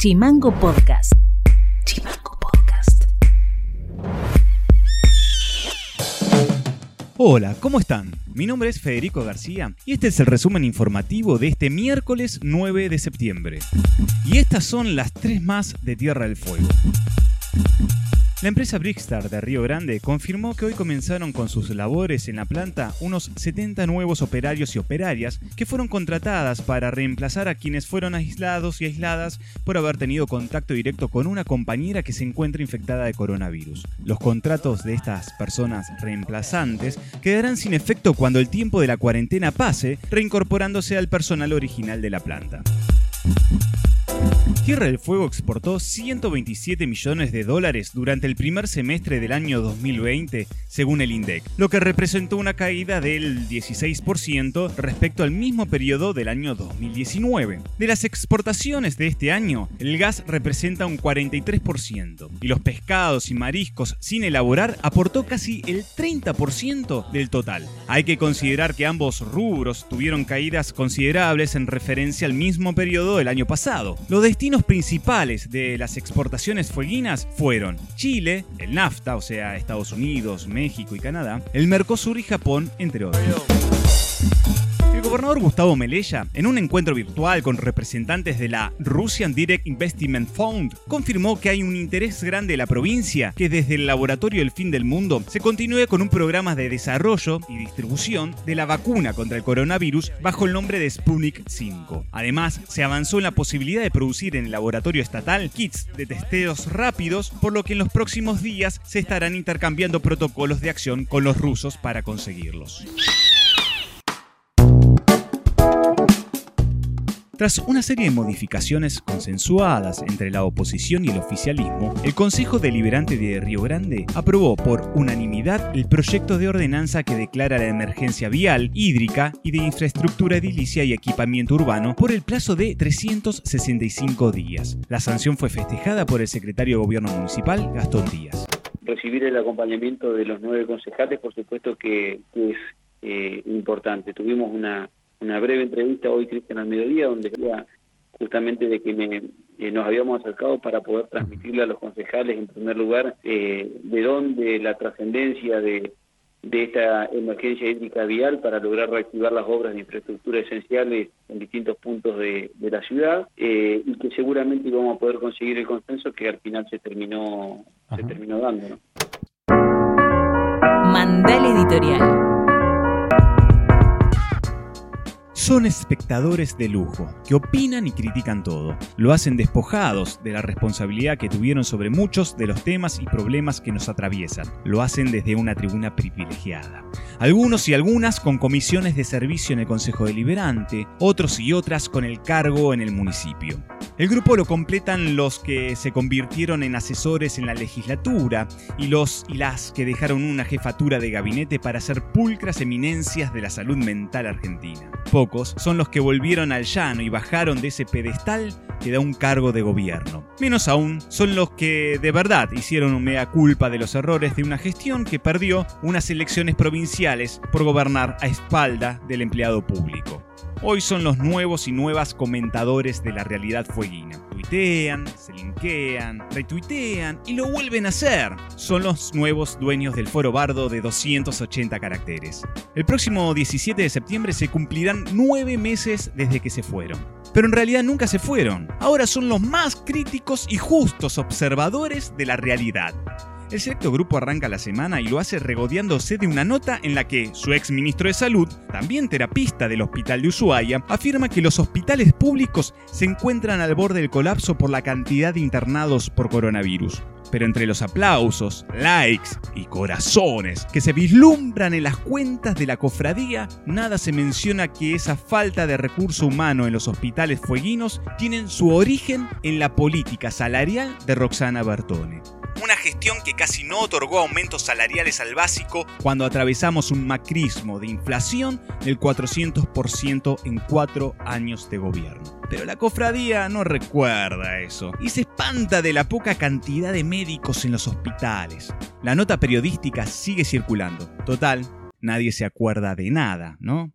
Chimango Podcast. Chimango Podcast. Hola, ¿cómo están? Mi nombre es Federico García y este es el resumen informativo de este miércoles 9 de septiembre. Y estas son las tres más de Tierra del Fuego. La empresa Brickstar de Río Grande confirmó que hoy comenzaron con sus labores en la planta unos 70 nuevos operarios y operarias que fueron contratadas para reemplazar a quienes fueron aislados y aisladas por haber tenido contacto directo con una compañera que se encuentra infectada de coronavirus. Los contratos de estas personas reemplazantes quedarán sin efecto cuando el tiempo de la cuarentena pase, reincorporándose al personal original de la planta. Tierra del Fuego exportó 127 millones de dólares durante el primer semestre del año 2020, según el INDEC, lo que representó una caída del 16% respecto al mismo periodo del año 2019. De las exportaciones de este año, el gas representa un 43% y los pescados y mariscos sin elaborar aportó casi el 30% del total. Hay que considerar que ambos rubros tuvieron caídas considerables en referencia al mismo periodo del año pasado. Los destinos principales de las exportaciones fueguinas fueron Chile, el NAFTA, o sea, Estados Unidos, México y Canadá, el Mercosur y Japón, entre otros. Gobernador Gustavo Melella, en un encuentro virtual con representantes de la Russian Direct Investment Fund, confirmó que hay un interés grande de la provincia que desde el laboratorio El Fin del Mundo se continúe con un programa de desarrollo y distribución de la vacuna contra el coronavirus bajo el nombre de Sputnik 5. Además, se avanzó en la posibilidad de producir en el laboratorio estatal kits de testeos rápidos, por lo que en los próximos días se estarán intercambiando protocolos de acción con los rusos para conseguirlos. Tras una serie de modificaciones consensuadas entre la oposición y el oficialismo, el Consejo Deliberante de Río Grande aprobó por unanimidad el proyecto de ordenanza que declara la emergencia vial, hídrica y de infraestructura edilicia y equipamiento urbano por el plazo de 365 días. La sanción fue festejada por el secretario de Gobierno Municipal, Gastón Díaz. Recibir el acompañamiento de los nueve concejales, por supuesto que, es eh, importante. Tuvimos una una breve entrevista hoy, Cristian, al mediodía, donde decía justamente de que me, eh, nos habíamos acercado para poder transmitirle a los concejales, en primer lugar, eh, de dónde la trascendencia de, de esta emergencia hídrica vial para lograr reactivar las obras de infraestructura esenciales en distintos puntos de, de la ciudad eh, y que seguramente íbamos a poder conseguir el consenso que al final se terminó, se terminó dando. ¿no? Mandal Editorial. Son espectadores de lujo, que opinan y critican todo. Lo hacen despojados de la responsabilidad que tuvieron sobre muchos de los temas y problemas que nos atraviesan. Lo hacen desde una tribuna privilegiada. Algunos y algunas con comisiones de servicio en el Consejo Deliberante, otros y otras con el cargo en el municipio. El grupo lo completan los que se convirtieron en asesores en la legislatura y los y las que dejaron una jefatura de gabinete para ser pulcras eminencias de la salud mental argentina. Pocos son los que volvieron al llano y bajaron de ese pedestal que da un cargo de gobierno. Menos aún son los que de verdad hicieron un mea culpa de los errores de una gestión que perdió unas elecciones provinciales por gobernar a espalda del empleado público. Hoy son los nuevos y nuevas comentadores de la realidad fueguina. Tuitean, se linkean, retuitean y lo vuelven a hacer. Son los nuevos dueños del foro bardo de 280 caracteres. El próximo 17 de septiembre se cumplirán nueve meses desde que se fueron. Pero en realidad nunca se fueron. Ahora son los más críticos y justos observadores de la realidad. El selecto grupo arranca la semana y lo hace regodeándose de una nota en la que su ex ministro de Salud, también terapista del hospital de Ushuaia, afirma que los hospitales públicos se encuentran al borde del colapso por la cantidad de internados por coronavirus. Pero entre los aplausos, likes y corazones que se vislumbran en las cuentas de la cofradía, nada se menciona que esa falta de recurso humano en los hospitales fueguinos tienen su origen en la política salarial de Roxana Bertone gestión que casi no otorgó aumentos salariales al básico cuando atravesamos un macrismo de inflación del 400% en cuatro años de gobierno. Pero la cofradía no recuerda eso y se espanta de la poca cantidad de médicos en los hospitales. La nota periodística sigue circulando. Total, nadie se acuerda de nada, ¿no?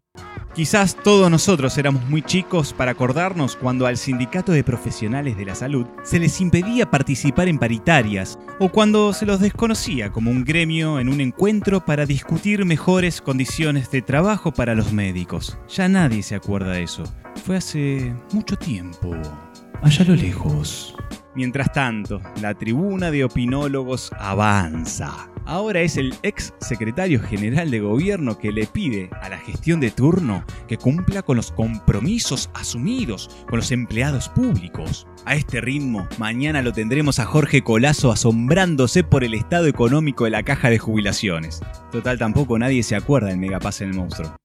Quizás todos nosotros éramos muy chicos para acordarnos cuando al sindicato de profesionales de la salud se les impedía participar en paritarias o cuando se los desconocía como un gremio en un encuentro para discutir mejores condiciones de trabajo para los médicos. Ya nadie se acuerda de eso. Fue hace mucho tiempo, allá a lo lejos. Mientras tanto, la tribuna de opinólogos avanza. Ahora es el ex secretario general de gobierno que le pide a la gestión de turno que cumpla con los compromisos asumidos con los empleados públicos. A este ritmo, mañana lo tendremos a Jorge Colazo asombrándose por el estado económico de la caja de jubilaciones. Total, tampoco nadie se acuerda del megapase en el monstruo.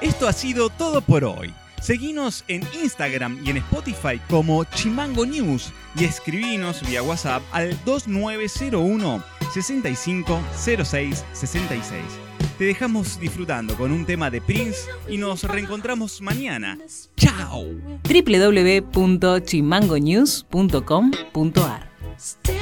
Esto ha sido todo por hoy. Seguinos en Instagram y en Spotify como Chimango News y escribinos vía WhatsApp al 2901 6506 66. Te dejamos disfrutando con un tema de Prince y nos reencontramos mañana. ¡Chao! www.chimangonews.com.ar